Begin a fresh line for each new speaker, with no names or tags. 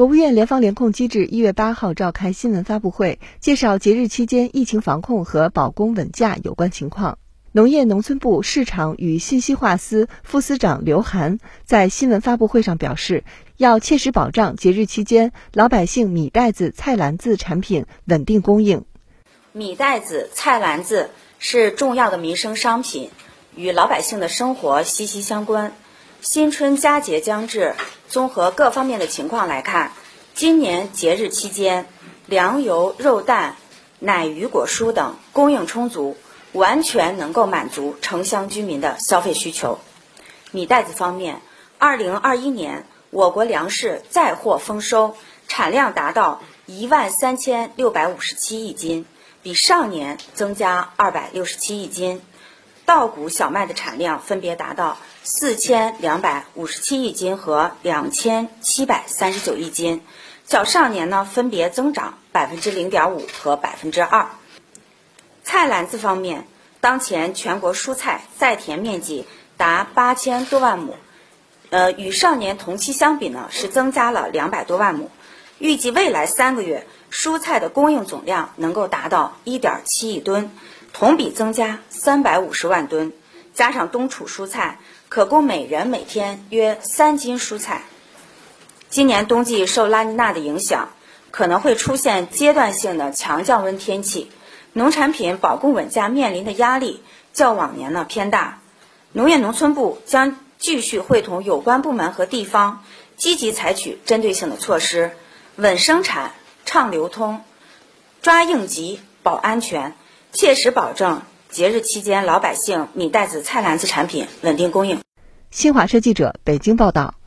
国务院联防联控机制一月八号召开新闻发布会，介绍节日期间疫情防控和保供稳价有关情况。农业农村部市场与信息化司副司长刘涵在新闻发布会上表示，要切实保障节日期间老百姓米袋子、菜篮子产品稳定供应。
米袋子、菜篮子是重要的民生商品，与老百姓的生活息息相关。新春佳节将至，综合各方面的情况来看，今年节日期间，粮油、肉蛋、奶、鱼、果蔬等供应充足，完全能够满足城乡居民的消费需求。米袋子方面，二零二一年我国粮食再获丰收，产量达到一万三千六百五十七亿斤，比上年增加二百六十七亿斤。稻谷、小麦的产量分别达到四千两百五十七亿斤和两千七百三十九亿斤，较上年呢分别增长百分之零点五和百分之二。菜篮子方面，当前全国蔬菜在田面积达八千多万亩，呃，与上年同期相比呢是增加了两百多万亩。预计未来三个月蔬菜的供应总量能够达到一点七亿吨。同比增加三百五十万吨，加上冬储蔬菜，可供每人每天约三斤蔬菜。今年冬季受拉尼娜的影响，可能会出现阶段性的强降温天气，农产品保供稳价面临的压力较往年呢偏大。农业农村部将继续会同有关部门和地方，积极采取针对性的措施，稳生产、畅流通，抓应急、保安全。切实保证节日期间老百姓米袋子、菜篮子产品稳定供应。
新华社记者北京报道。